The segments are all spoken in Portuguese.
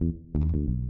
Thank you.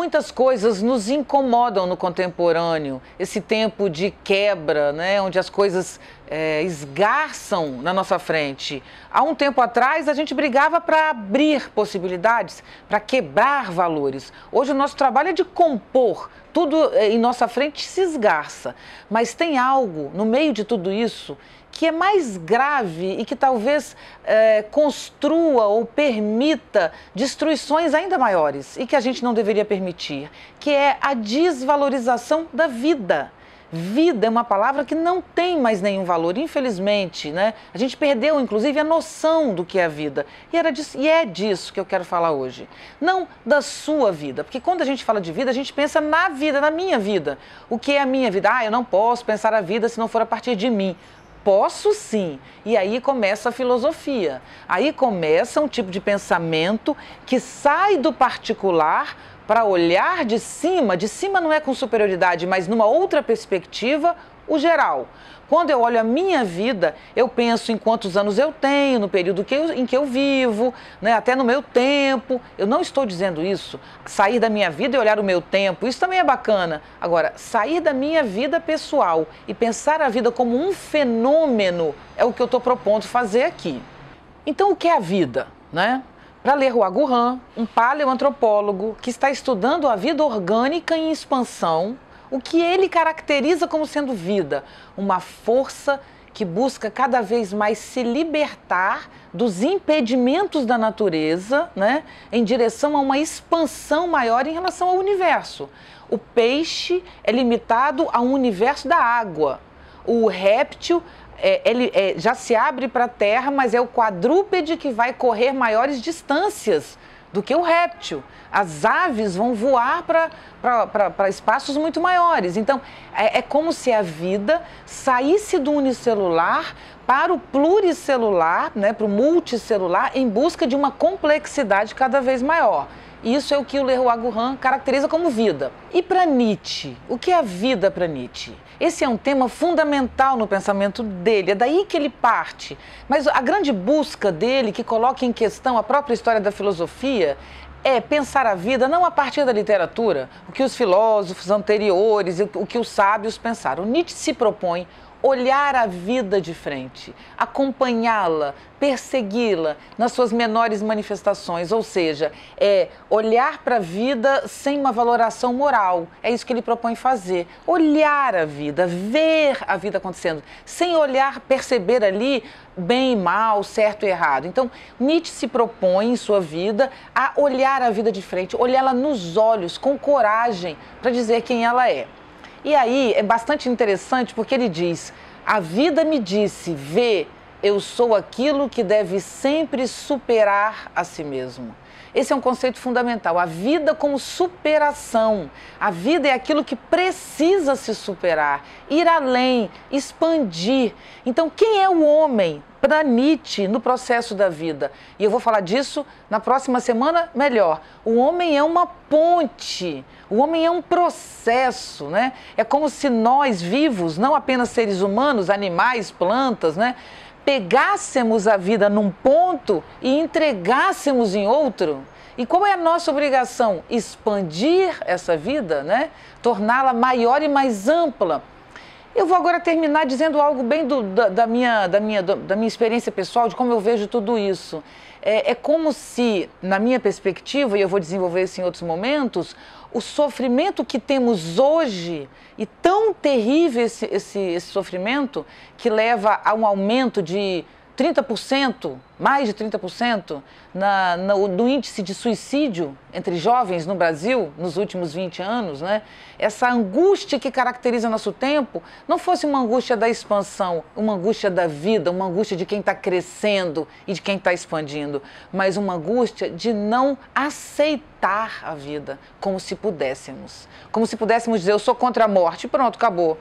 Muitas coisas nos incomodam no contemporâneo, esse tempo de quebra, né, onde as coisas é, esgarçam na nossa frente. Há um tempo atrás a gente brigava para abrir possibilidades, para quebrar valores. Hoje o nosso trabalho é de compor, tudo é, em nossa frente se esgarça. Mas tem algo no meio de tudo isso que é mais grave e que talvez é, construa ou permita destruições ainda maiores e que a gente não deveria permitir, que é a desvalorização da vida. Vida é uma palavra que não tem mais nenhum valor, infelizmente, né? A gente perdeu, inclusive, a noção do que é a vida. E, era disso, e é disso que eu quero falar hoje. Não da sua vida, porque quando a gente fala de vida, a gente pensa na vida, na minha vida. O que é a minha vida? Ah, eu não posso pensar a vida se não for a partir de mim. Posso sim. E aí começa a filosofia. Aí começa um tipo de pensamento que sai do particular para olhar de cima. De cima não é com superioridade, mas numa outra perspectiva, o geral. Quando eu olho a minha vida, eu penso em quantos anos eu tenho, no período que eu, em que eu vivo, né, até no meu tempo. Eu não estou dizendo isso. Sair da minha vida e olhar o meu tempo, isso também é bacana. Agora, sair da minha vida pessoal e pensar a vida como um fenômeno é o que eu estou propondo fazer aqui. Então, o que é a vida? Né? Para ler o Agurran, um paleoantropólogo que está estudando a vida orgânica em expansão, o que ele caracteriza como sendo vida, uma força que busca cada vez mais se libertar dos impedimentos da natureza, né, em direção a uma expansão maior em relação ao universo. O peixe é limitado ao universo da água. O réptil é, ele é, já se abre para a terra, mas é o quadrúpede que vai correr maiores distâncias do que o réptil. As aves vão voar para espaços muito maiores. Então, é, é como se a vida saísse do unicelular para o pluricelular, né, para o multicelular, em busca de uma complexidade cada vez maior. Isso é o que o Leroy Gourand caracteriza como vida. E para Nietzsche, o que é a vida para Nietzsche? Esse é um tema fundamental no pensamento dele, é daí que ele parte. Mas a grande busca dele, que coloca em questão a própria história da filosofia, é pensar a vida não a partir da literatura, o que os filósofos anteriores, o que os sábios pensaram. Nietzsche se propõe olhar a vida de frente, acompanhá-la, persegui-la nas suas menores manifestações, ou seja, é olhar para a vida sem uma valoração moral. É isso que ele propõe fazer. Olhar a vida, ver a vida acontecendo, sem olhar, perceber ali bem e mal, certo e errado. Então, Nietzsche se propõe em sua vida a olhar a vida de frente, olhá-la nos olhos, com coragem, para dizer quem ela é. E aí é bastante interessante porque ele diz: A vida me disse, vê, eu sou aquilo que deve sempre superar a si mesmo. Esse é um conceito fundamental. A vida como superação. A vida é aquilo que precisa se superar, ir além, expandir. Então, quem é o homem para Nietzsche no processo da vida? E eu vou falar disso na próxima semana melhor. O homem é uma ponte. O homem é um processo, né? É como se nós vivos, não apenas seres humanos, animais, plantas, né? Pegássemos a vida num ponto e entregássemos em outro. E qual é a nossa obrigação? Expandir essa vida, né? torná-la maior e mais ampla. Eu vou agora terminar dizendo algo bem do, da, da, minha, da, minha, da minha experiência pessoal, de como eu vejo tudo isso. É, é como se, na minha perspectiva, e eu vou desenvolver isso em outros momentos, o sofrimento que temos hoje, e tão terrível esse, esse, esse sofrimento, que leva a um aumento de 30%, mais de 30% na, no, no, índice de suicídio entre jovens no Brasil nos últimos 20 anos, né? essa angústia que caracteriza nosso tempo, não fosse uma angústia da expansão, uma angústia da vida, uma angústia de quem está crescendo e de quem está expandindo, mas uma angústia de não aceitar a vida como se pudéssemos. Como se pudéssemos dizer, eu sou contra a morte, pronto, acabou.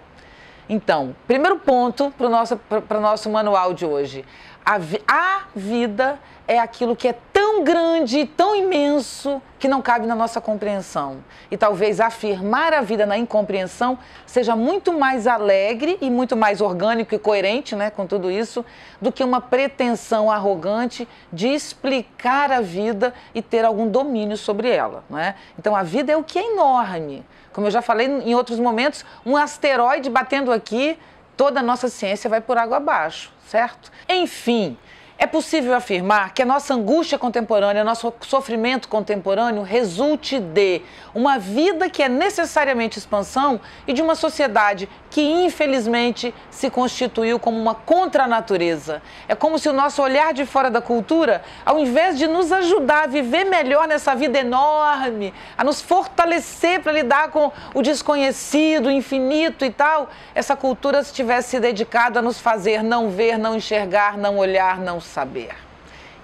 Então, primeiro ponto para o nosso, nosso manual de hoje. A, a vida é aquilo que é tão grande, tão imenso, que não cabe na nossa compreensão. E talvez afirmar a vida na incompreensão seja muito mais alegre e muito mais orgânico e coerente né, com tudo isso do que uma pretensão arrogante de explicar a vida e ter algum domínio sobre ela. Né? Então a vida é o que é enorme. Como eu já falei em outros momentos, um asteroide batendo aqui, toda a nossa ciência vai por água abaixo, certo? Enfim. É possível afirmar que a nossa angústia contemporânea, nosso sofrimento contemporâneo resulte de uma vida que é necessariamente expansão e de uma sociedade que infelizmente se constituiu como uma contranatureza. É como se o nosso olhar de fora da cultura, ao invés de nos ajudar a viver melhor nessa vida enorme, a nos fortalecer para lidar com o desconhecido, o infinito e tal, essa cultura tivesse se dedicado a nos fazer não ver, não enxergar, não olhar, não saber.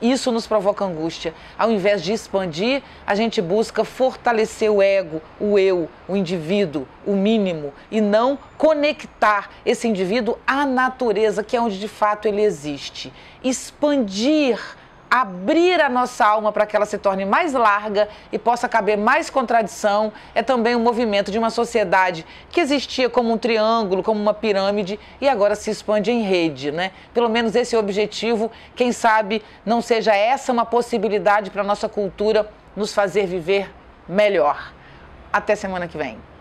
Isso nos provoca angústia. Ao invés de expandir, a gente busca fortalecer o ego, o eu, o indivíduo, o mínimo, e não conectar esse indivíduo à natureza, que é onde de fato ele existe. Expandir abrir a nossa alma para que ela se torne mais larga e possa caber mais contradição, é também um movimento de uma sociedade que existia como um triângulo, como uma pirâmide e agora se expande em rede, né? Pelo menos esse é objetivo, quem sabe não seja essa uma possibilidade para a nossa cultura nos fazer viver melhor. Até semana que vem.